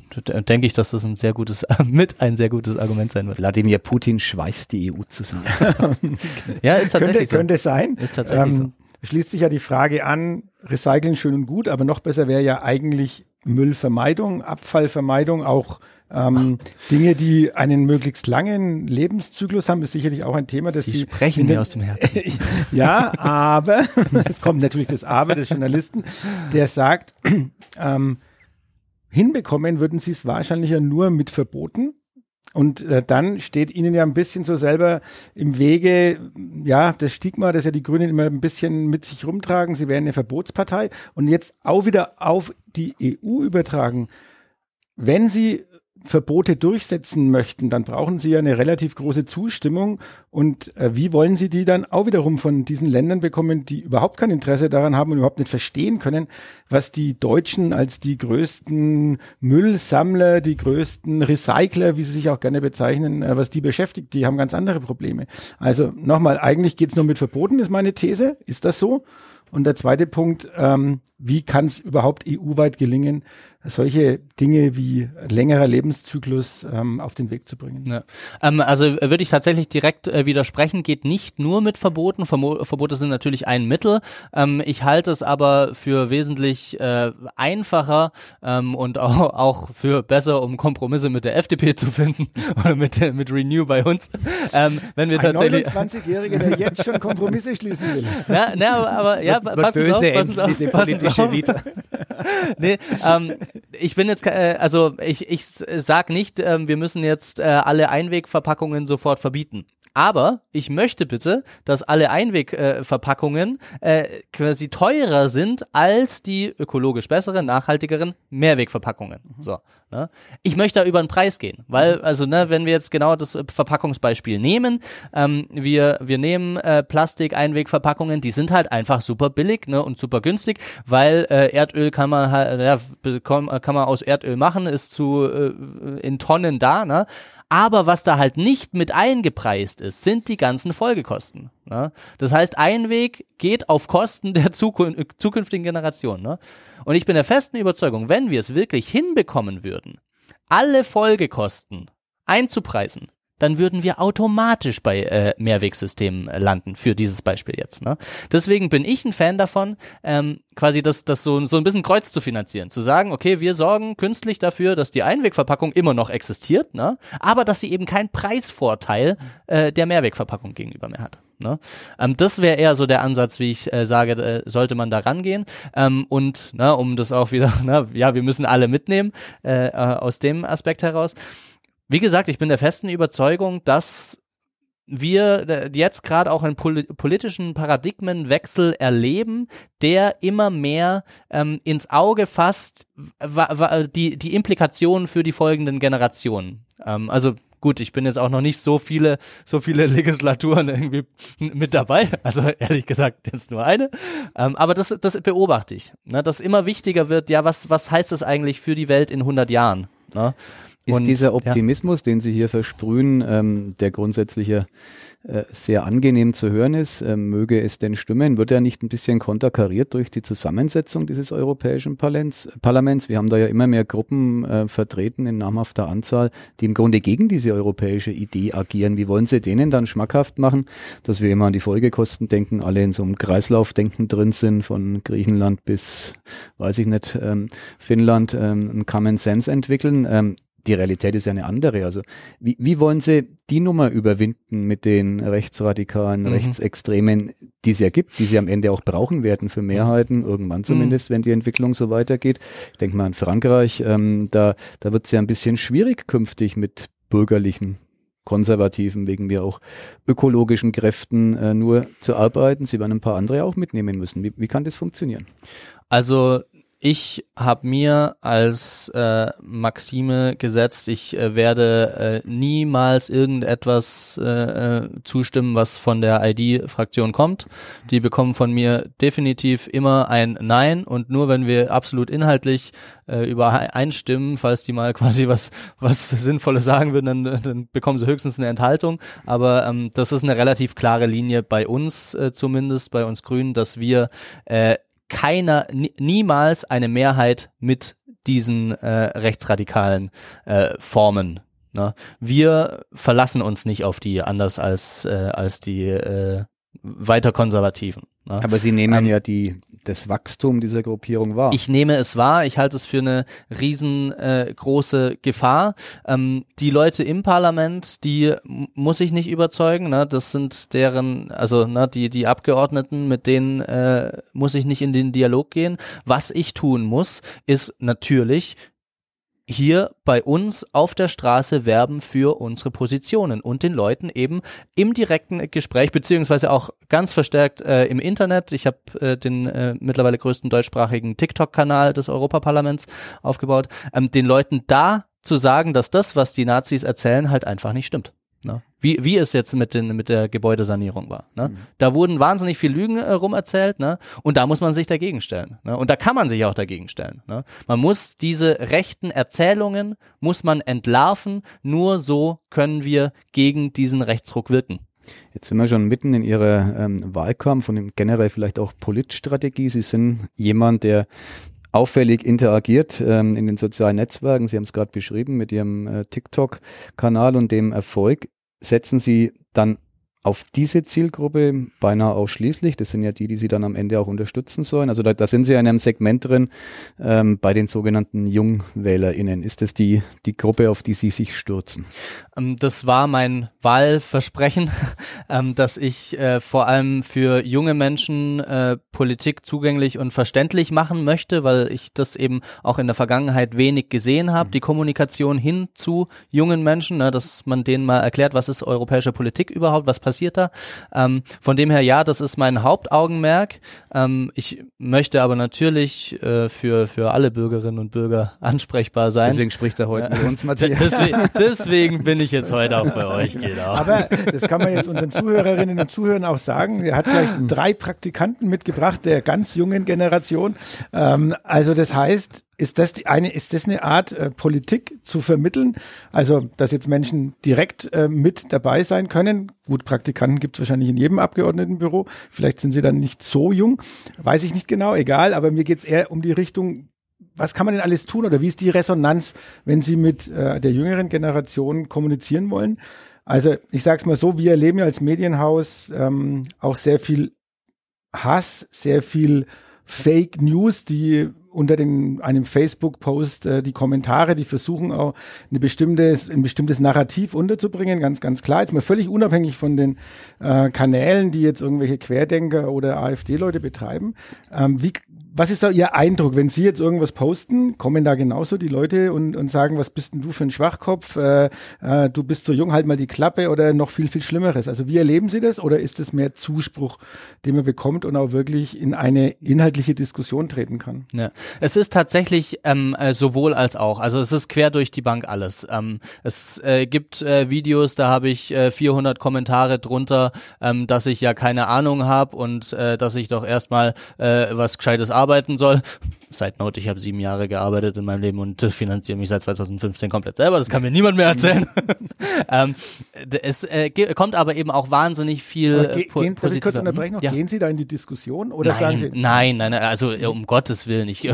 denke ich, dass das ein sehr gutes, <laughs> mit ein sehr gutes Argument sein wird. Wladimir Putin schweißt die EU zusammen. <laughs> ja, ist tatsächlich könnte, so. Könnte sein. Ist tatsächlich ähm, so. Schließt sich ja die Frage an, Recyceln schön und gut, aber noch besser wäre ja eigentlich Müllvermeidung, Abfallvermeidung, auch ähm, Dinge, die einen möglichst langen Lebenszyklus haben, ist sicherlich auch ein Thema, das Sie, Sie sprechen mir aus dem Herzen. <laughs> ja, aber <laughs> es kommt natürlich das Aber des Journalisten, der sagt, <clears throat> ähm, hinbekommen würden Sie es wahrscheinlich ja nur mit Verboten. Und äh, dann steht Ihnen ja ein bisschen so selber im Wege, ja, das Stigma, das ja die Grünen immer ein bisschen mit sich rumtragen. Sie wären eine Verbotspartei. Und jetzt auch wieder auf die EU übertragen. Wenn Sie Verbote durchsetzen möchten, dann brauchen sie ja eine relativ große Zustimmung. Und äh, wie wollen sie die dann auch wiederum von diesen Ländern bekommen, die überhaupt kein Interesse daran haben und überhaupt nicht verstehen können, was die Deutschen als die größten Müllsammler, die größten Recycler, wie sie sich auch gerne bezeichnen, äh, was die beschäftigt. Die haben ganz andere Probleme. Also nochmal, eigentlich geht's nur mit Verboten, ist meine These. Ist das so? Und der zweite Punkt, ähm, wie kann es überhaupt EU-weit gelingen, solche Dinge wie längerer Lebenszyklus ähm, auf den Weg zu bringen. Ja. Ähm, also äh, würde ich tatsächlich direkt äh, widersprechen, geht nicht nur mit Verboten. Vermo Verbote sind natürlich ein Mittel. Ähm, ich halte es aber für wesentlich äh, einfacher ähm, und auch, auch für besser, um Kompromisse mit der FDP zu finden <laughs> oder mit, mit Renew bei uns. Ähm, wenn wir ein tatsächlich 29-Jähriger, der jetzt schon Kompromisse schließen will. Na, na aber, aber ja, passen Sie auf, passen auf, passen auf. nee, ähm, ich bin jetzt, äh, also ich, ich sag nicht, äh, wir müssen jetzt äh, alle Einwegverpackungen sofort verbieten. Aber ich möchte bitte, dass alle Einwegverpackungen äh, äh, quasi teurer sind als die ökologisch besseren, nachhaltigeren Mehrwegverpackungen. Mhm. So. Ne? Ich möchte da über den Preis gehen, weil, mhm. also, ne, wenn wir jetzt genau das Verpackungsbeispiel nehmen, ähm, wir, wir nehmen äh, Plastik-Einwegverpackungen, die sind halt einfach super billig ne, und super günstig, weil äh, Erdöl kann man halt, ja, kann man aus Erdöl machen, ist zu äh, in Tonnen da, ne? Aber was da halt nicht mit eingepreist ist, sind die ganzen Folgekosten. Ne? Das heißt, ein Weg geht auf Kosten der Zukün zukünftigen Generation. Ne? Und ich bin der festen Überzeugung, wenn wir es wirklich hinbekommen würden, alle Folgekosten einzupreisen, dann würden wir automatisch bei äh, Mehrwegsystemen landen, für dieses Beispiel jetzt. Ne? Deswegen bin ich ein Fan davon, ähm, quasi das, das so, so ein bisschen kreuz zu finanzieren. Zu sagen, okay, wir sorgen künstlich dafür, dass die Einwegverpackung immer noch existiert, ne? aber dass sie eben keinen Preisvorteil äh, der Mehrwegverpackung gegenüber mehr hat. Ne? Ähm, das wäre eher so der Ansatz, wie ich äh, sage, äh, sollte man da rangehen. Ähm, und ne, um das auch wieder, <laughs> ne, ja, wir müssen alle mitnehmen äh, äh aus dem Aspekt heraus. Wie gesagt, ich bin der festen Überzeugung, dass wir jetzt gerade auch einen politischen Paradigmenwechsel erleben, der immer mehr ähm, ins Auge fasst, die, die Implikationen für die folgenden Generationen. Ähm, also gut, ich bin jetzt auch noch nicht so viele, so viele <laughs> Legislaturen irgendwie mit dabei. Also ehrlich gesagt, <laughs> jetzt nur eine. Ähm, aber das, das beobachte ich, ne, dass immer wichtiger wird, ja, was, was heißt das eigentlich für die Welt in 100 Jahren? Ne? Ist Und, dieser ja. Optimismus, den Sie hier versprühen, ähm, der grundsätzlich ja äh, sehr angenehm zu hören ist, ähm, möge es denn stimmen, wird er nicht ein bisschen konterkariert durch die Zusammensetzung dieses Europäischen Parlaments? Parlaments? Wir haben da ja immer mehr Gruppen äh, vertreten in namhafter Anzahl, die im Grunde gegen diese europäische Idee agieren. Wie wollen Sie denen dann schmackhaft machen, dass wir immer an die Folgekosten denken, alle in so einem Kreislaufdenken drin sind, von Griechenland bis, weiß ich nicht, ähm, Finnland, ähm, einen Common Sense entwickeln? Ähm, die Realität ist ja eine andere. Also wie, wie wollen Sie die Nummer überwinden mit den Rechtsradikalen, Mhm. Rechtsextremen, die es ja gibt, die Sie am Ende auch brauchen werden für Mehrheiten, irgendwann zumindest, wenn die Entwicklung so weitergeht. Ich denke mal an Frankreich, ähm, da, da wird es ja ein bisschen schwierig künftig mit bürgerlichen Konservativen, wegen mir auch ökologischen Kräften äh, nur zu arbeiten. Sie werden ein paar andere auch mitnehmen müssen. Wie, wie kann das funktionieren? Also ich habe mir als äh, Maxime gesetzt, ich äh, werde äh, niemals irgendetwas äh, äh, zustimmen, was von der ID-Fraktion kommt. Die bekommen von mir definitiv immer ein Nein und nur wenn wir absolut inhaltlich äh, übereinstimmen, falls die mal <laughs> quasi was was Sinnvolles sagen würden, dann, dann bekommen sie höchstens eine Enthaltung. Aber ähm, das ist eine relativ klare Linie bei uns äh, zumindest, bei uns Grünen, dass wir äh, keiner, nie, niemals eine Mehrheit mit diesen äh, rechtsradikalen äh, Formen. Ne? Wir verlassen uns nicht auf die, anders als, äh, als die äh, weiter Konservativen. Ne? Aber Sie nehmen Ähm, ja die, das Wachstum dieser Gruppierung wahr. Ich nehme es wahr, ich halte es für eine riesengroße äh, Gefahr. Ähm, die Leute im Parlament, die muss ich nicht überzeugen, ne? das sind deren, also ne, die, die Abgeordneten, mit denen äh, muss ich nicht in den Dialog gehen. Was ich tun muss, ist natürlich hier bei uns auf der Straße werben für unsere Positionen und den Leuten eben im direkten Gespräch beziehungsweise auch ganz verstärkt äh, im Internet. Ich habe äh, den äh, mittlerweile größten deutschsprachigen TikTok-Kanal des Europaparlaments aufgebaut, ähm, den Leuten da zu sagen, dass das, was die Nazis erzählen, halt einfach nicht stimmt. Wie, wie es jetzt mit, den, mit der Gebäudesanierung war. Ne? Da wurden wahnsinnig viel Lügen äh, rumerzählt ne? und da muss man sich dagegen stellen. Ne? Und da kann man sich auch dagegen stellen. Ne? Man muss diese rechten Erzählungen, muss man entlarven, nur so können wir gegen diesen Rechtsruck wirken. Jetzt sind wir schon mitten in Ihrer ähm, Wahlkampf und generell vielleicht auch Politstrategie. Sie sind jemand, der auffällig interagiert ähm, in den sozialen Netzwerken. Sie haben es gerade beschrieben mit Ihrem äh, TikTok-Kanal und dem Erfolg. Setzen Sie dann auf diese Zielgruppe beinahe ausschließlich. Das sind ja die, die Sie dann am Ende auch unterstützen sollen. Also da, da sind Sie in einem Segment drin ähm, bei den sogenannten JungwählerInnen. Ist das die, die Gruppe, auf die Sie sich stürzen? Ähm, Das war mein Wahlversprechen, <laughs> ähm, dass ich äh, vor allem für junge Menschen äh, Politik zugänglich und verständlich machen möchte, weil ich das eben auch in der Vergangenheit wenig gesehen habe, die Kommunikation hin zu jungen Menschen, ne, dass man denen mal erklärt, was ist europäische Politik überhaupt, was passiert da. Ähm, von dem her, ja, das ist mein Hauptaugenmerk. Ähm, ich möchte aber natürlich äh, für, für alle Bürgerinnen und Bürger <laughs> ansprechbar sein. Deswegen spricht er heute mit uns, D- <laughs> Matthias. Deswegen, deswegen bin ich jetzt heute auch bei <laughs> euch, genau. Aber das kann man jetzt unseren Zuhörerinnen und Zuhörern auch sagen. Er hat gleich drei Praktikanten mitgebracht der ganz jungen Generation. Ähm, also das heißt, ist das die eine, ist das eine Art äh, Politik zu vermitteln? Also, dass jetzt Menschen direkt äh, mit dabei sein können. Gut, Praktikanten gibt es wahrscheinlich in jedem Abgeordnetenbüro. Vielleicht sind sie dann nicht so jung. Weiß ich nicht genau, egal. Aber mir geht es eher um die Richtung, was kann man denn alles tun oder wie ist die Resonanz, wenn Sie mit äh, der jüngeren Generation kommunizieren wollen? Also ich sage es mal so, wir erleben ja als Medienhaus ähm, auch sehr viel Hass, sehr viel Fake News, die unter den, einem Facebook-Post äh, die Kommentare, die versuchen auch eine bestimmte, ein bestimmtes Narrativ unterzubringen, ganz, ganz klar. Jetzt mal völlig unabhängig von den äh, Kanälen, die jetzt irgendwelche Querdenker oder AfD-Leute betreiben. Ähm, wie, was ist da Ihr Eindruck, wenn Sie jetzt irgendwas posten, kommen da genauso die Leute und, und sagen, was bist denn du für ein Schwachkopf, äh, äh, du bist so jung, halt mal die Klappe oder noch viel, viel Schlimmeres. Also wie erleben Sie das oder ist es mehr Zuspruch, den man bekommt und auch wirklich in eine inhaltliche Diskussion treten kann? Ja. Es ist tatsächlich ähm, äh, sowohl als auch. Also es ist quer durch die Bank alles. Ähm, es äh, gibt äh, Videos, da habe ich äh, 400 Kommentare drunter, ähm, dass ich ja keine Ahnung habe und äh, dass ich doch erstmal äh, was Gescheites arbeiten soll. Side Note, ich habe sieben Jahre gearbeitet in meinem Leben und äh, finanziere mich seit 2015 komplett selber. Das kann mir niemand mehr erzählen. <laughs> ähm, es äh, kommt aber eben auch wahnsinnig viel Aber äh, ge po- gehen, darf ich kurz unterbrechen noch? Ja. Gehen Sie da in die Diskussion oder sagen Nein, Sie, nein, nein, nein, also äh, um Gottes Willen, ich <laughs>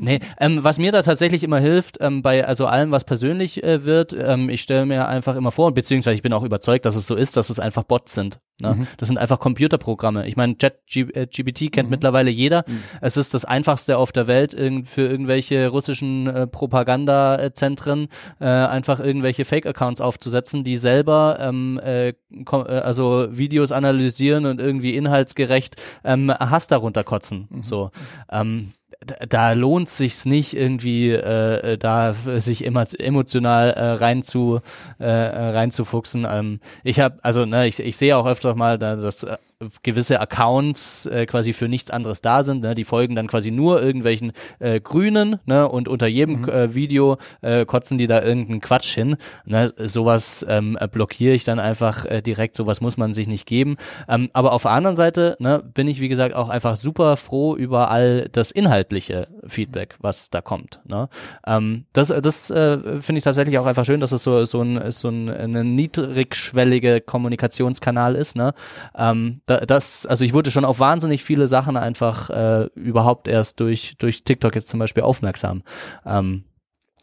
nee, ähm, was mir da tatsächlich immer hilft, ähm, bei also allem, was persönlich äh, wird, ähm, ich stelle mir einfach immer vor, beziehungsweise ich bin auch überzeugt, dass es so ist, dass es einfach Bots sind. Ne? Mhm. Das sind einfach Computerprogramme. Ich meine, ChatGPT kennt mittlerweile jeder. Mhm. Es ist das einfachste auf der Welt, für irgendwelche russischen äh, Propagandazentren äh, einfach irgendwelche Fake-Accounts aufzusetzen, die selber ähm, äh, äh, also Videos analysieren und irgendwie inhaltsgerecht ähm, Hass darunter kotzen. So. Ähm, da lohnt sich's nicht irgendwie äh, äh, da sich immer emotional äh, rein zu äh, äh, reinzufuchsen. Ähm, ich habe also ne ich, ich sehe auch öfter mal da, dass äh, gewisse Accounts äh, quasi für nichts anderes da sind. Ne? Die folgen dann quasi nur irgendwelchen äh, Grünen ne? und unter jedem äh, Video äh, kotzen die da irgendeinen Quatsch hin. Ne? Sowas ähm, äh, blockiere ich dann einfach äh, direkt. Sowas muss man sich nicht geben. Ähm, aber auf der anderen Seite ne, bin ich wie gesagt auch einfach super froh über all das inhaltliche Feedback, was da kommt. Ne? Ähm, das das äh, finde ich tatsächlich auch einfach schön, dass es so so ein so ein, ein niedrigschwellige Kommunikationskanal ist. Ne? Ähm, das, also ich wurde schon auf wahnsinnig viele Sachen einfach äh, überhaupt erst durch durch TikTok jetzt zum Beispiel aufmerksam. Ähm,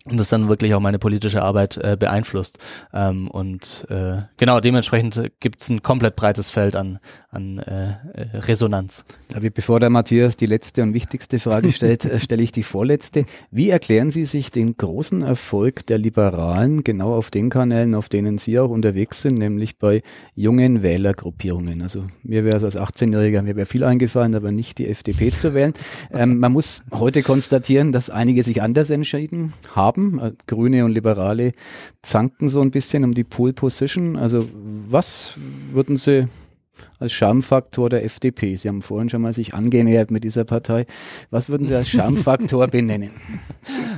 und das dann wirklich auch meine politische Arbeit äh, beeinflusst. Ähm, und äh, genau, dementsprechend äh, gibt's ein komplett breites Feld an, an äh, äh, Resonanz. Aber bevor der Matthias die letzte und wichtigste Frage stellt, äh, stelle ich die vorletzte. Wie erklären Sie sich den großen Erfolg der Liberalen genau auf den Kanälen, auf denen Sie auch unterwegs sind, nämlich bei jungen Wählergruppierungen? Also mir wäre es als 18-Jähriger, mir wäre viel eingefallen, aber nicht die FDP zu wählen. Ähm, man muss heute konstatieren, dass einige sich anders entschieden haben. Äh, Grüne und Liberale zanken so ein bisschen um die Pool Position. Also was würden Sie als Schamfaktor der FDP. Sie haben vorhin schon mal sich angenähert mit dieser Partei. Was würden Sie als Schamfaktor <laughs> benennen?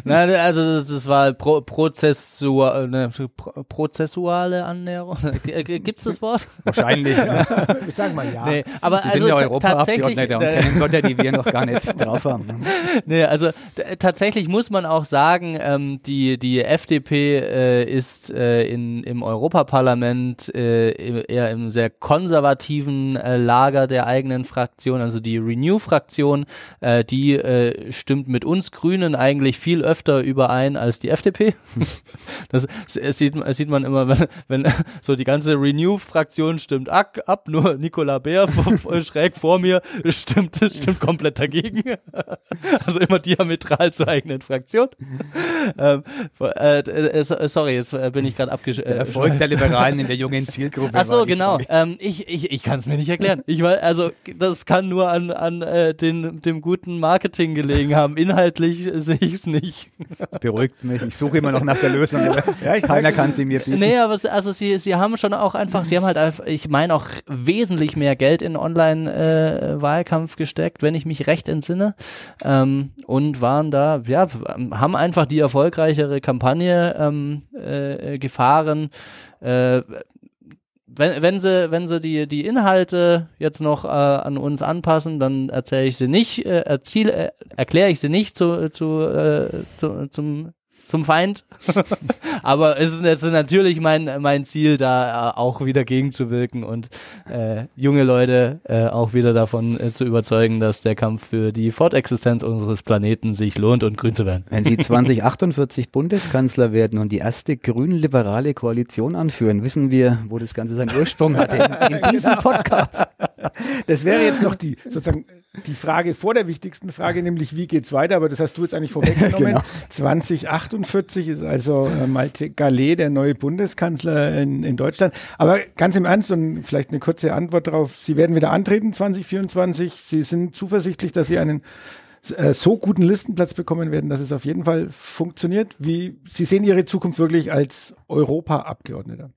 Na, also das war pro, prozessual, ne, pro, prozessuale Annäherung. G- Gibt's das Wort? Wahrscheinlich. Ja. <laughs> ich sag mal ja. Nee, aber Sie also sind ja Europaabgeordneter und kennen Wörter, die wir noch gar nicht <laughs> drauf haben. Nee, also tatsächlich muss man auch sagen, ähm, die, die FDP äh, ist äh, in, im Europaparlament äh, eher im sehr konservativen äh, Lager der eigenen Fraktion, also die Renew-Fraktion, äh, die äh, stimmt mit uns Grünen eigentlich viel öfter überein als die FDP. <laughs> Das, das sieht, das sieht man immer, wenn, wenn <laughs> so die ganze Renew-Fraktion stimmt ab, ab nur Nicola Bär <laughs> schräg vor mir stimmt, stimmt komplett dagegen. Also immer diametral zur eigenen Fraktion. ähm, äh, äh, so- sorry, jetzt äh, bin ich gerade abgesch... Der Erfolg der Liberalen in der jungen Zielgruppe. Ach so, genau. Ähm, ich ich, ich kann es mir nicht erklären. Ich weiß, also das kann nur an, an äh, den, dem guten Marketing gelegen haben. Inhaltlich sehe ich es nicht. Beruhigt mich. Ich suche immer noch nach der Lösung. aber Ja, ich Keiner kann sie mir bieten. Nee, aber es- also sie, sie haben schon auch einfach, sie haben halt einfach, ich meine auch wesentlich mehr Geld in Online-Wahlkampf gesteckt, wenn ich mich recht entsinne. Ähm, und waren da, ja, haben einfach die erfolgreichere Kampagne ähm, äh, gefahren. Äh, wenn, wenn sie, wenn sie die, die Inhalte jetzt noch äh, an uns anpassen, dann erzähle ich sie nicht, äh, erziele, äh, erkläre ich sie nicht zu, zu, äh, zu, zum, zum Feind. <laughs> Aber es ist, es ist natürlich mein, mein Ziel, da äh, auch wieder gegenzuwirken und äh, junge Leute äh, auch wieder davon äh, zu überzeugen, dass der Kampf für die Fortexistenz unseres Planeten sich lohnt und grün zu werden. Wenn Sie 2048 <laughs> Bundeskanzler werden und die erste grün-liberale Koalition anführen, wissen wir, wo das Ganze seinen Ursprung hat. In, in diesem <laughs> Podcast. Das wäre jetzt noch die sozusagen die Frage vor der wichtigsten Frage, nämlich wie geht's weiter? Aber das hast du jetzt eigentlich vorweggenommen. <laughs> Genau. 2048 ist also äh, Malte Gallet der neue Bundeskanzler in, in Deutschland. Aber ganz im Ernst und vielleicht eine kurze Antwort darauf. Sie werden wieder antreten 2024. Sie sind zuversichtlich, dass Sie einen äh, so guten Listenplatz bekommen werden, dass es auf jeden Fall funktioniert. Wie Sie sehen Ihre Zukunft wirklich als Europaabgeordneter?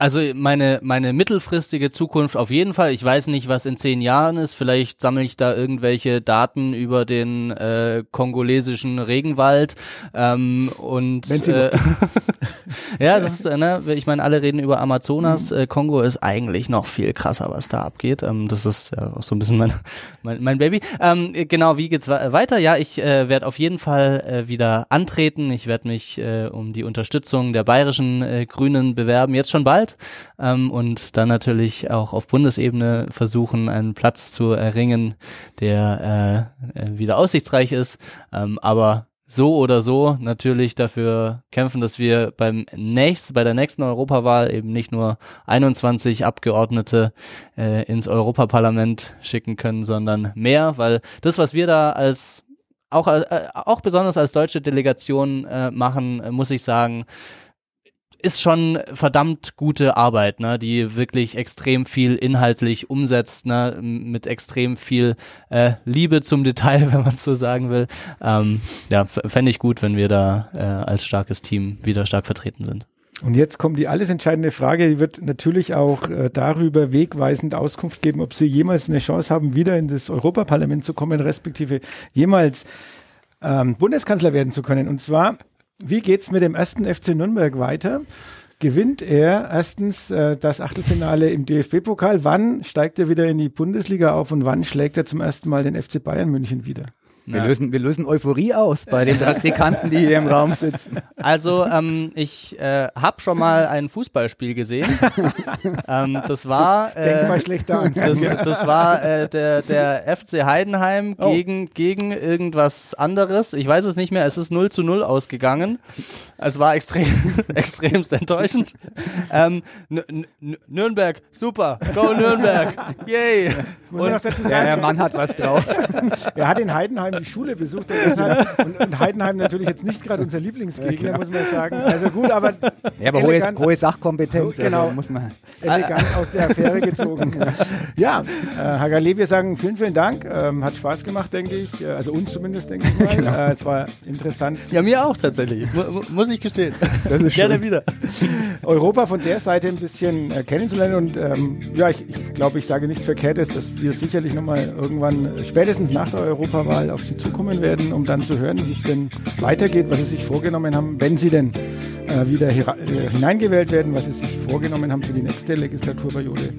Also meine, meine mittelfristige Zukunft auf jeden Fall. Ich weiß nicht, was in zehn Jahren ist. Vielleicht sammle ich da irgendwelche Daten über den äh, kongolesischen Regenwald. Ähm, und äh, <laughs> <laughs> <laughs> ja, das ist, äh, ne, ich meine, alle reden über Amazonas. Äh, Kongo ist eigentlich noch viel krasser, was da abgeht. Ähm, das ist ja auch so ein bisschen mein, <laughs> mein, mein Baby. Ähm, genau, wie geht's weiter? Ja, ich äh, werde auf jeden Fall äh, wieder antreten. Ich werde mich äh, um die Unterstützung der bayerischen äh, Grünen bewerben, jetzt schon bald. Ähm, und dann natürlich auch auf Bundesebene versuchen, einen Platz zu erringen, der äh, äh wieder aussichtsreich ist. Ähm, aber so oder so natürlich dafür kämpfen, dass wir beim nächsten, bei der nächsten Europawahl eben nicht nur 21 Abgeordnete äh, ins Europaparlament schicken können, sondern mehr, weil das, was wir da als auch, äh, auch besonders als deutsche Delegation äh, machen, muss ich sagen, ist schon verdammt gute Arbeit, ne, die wirklich extrem viel inhaltlich umsetzt, ne, mit extrem viel äh, Liebe zum Detail, <laughs> wenn man so sagen will. Ähm, ja, fände ich gut, wenn wir da äh, als starkes Team wieder stark vertreten sind. Und jetzt kommt die alles entscheidende Frage, die wird natürlich auch äh, darüber wegweisend Auskunft geben, ob Sie jemals eine Chance haben, wieder in das Europaparlament zu kommen, respektive jemals ähm, Bundeskanzler werden zu können. Und zwar wie geht's mit dem ersten FC Nürnberg weiter? Gewinnt er erstens äh, das Achtelfinale im DFB-Pokal? Wann steigt er wieder in die Bundesliga auf und wann schlägt er zum ersten Mal den FC Bayern München wieder? Wir lösen, wir lösen Euphorie aus bei den Praktikanten, die hier im Raum sitzen. Also ähm, ich äh, habe schon mal ein Fußballspiel gesehen. <laughs> ähm, das war äh, Denk mal schlechter an. Das, das war äh, der, der FC Heidenheim oh. gegen, gegen irgendwas anderes. Ich weiß es nicht mehr. Es ist 0 zu 0 ausgegangen. Es war extrem <laughs> extremst enttäuschend. Ähm, Nürnberg, super. Go Nürnberg. Yay. Und der, der Mann hat was drauf. <laughs> er hat in Heidenheim die Schule besucht und, deshalb, und, und Heidenheim natürlich jetzt nicht gerade unser Lieblingsgegner, ja, muss man sagen. Also gut, aber. Ja, aber elegant, hohe, hohe Sachkompetenz. Also genau. Also muss man. Elegant aus der Affäre gezogen. ja, äh, Hagale, wir sagen vielen, vielen Dank. Ähm, hat Spaß gemacht, denke ich. Äh, also uns zumindest, denke ich mal. Genau. Äh, es war interessant. Ja, mir auch tatsächlich. Muss ich gestehen. Das ist Gerne wieder. Europa von der Seite ein bisschen äh, kennenzulernen und ähm, ja, ich, ich glaube, ich sage nichts Verkehrtes, dass wir sicherlich nochmal irgendwann, äh, spätestens nach der Europawahl, auf Sie zukommen werden, um dann zu hören, wie es denn weitergeht, was Sie sich vorgenommen haben, wenn Sie denn äh, wieder hier, äh, hineingewählt werden, was Sie sich vorgenommen haben für die nächste Legislaturperiode.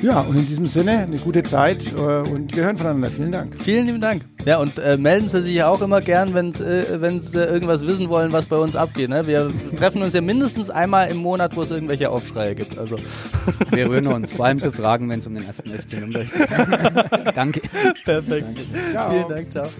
Ja, und in diesem Sinne eine gute Zeit äh, und wir hören voneinander. Vielen Dank. Vielen lieben Dank. Ja, und äh, melden Sie sich auch immer gern, wenn äh, Sie irgendwas wissen wollen, was bei uns abgeht. Ne? Wir treffen uns ja mindestens einmal im Monat, wo es irgendwelche Aufschreie gibt. Also. <laughs> Wir rühren uns, vor allem zu fragen, wenn es um den ersten FC Nürnberg geht. <laughs> Danke. Perfekt. Danke. Ciao. Vielen Dank, ciao.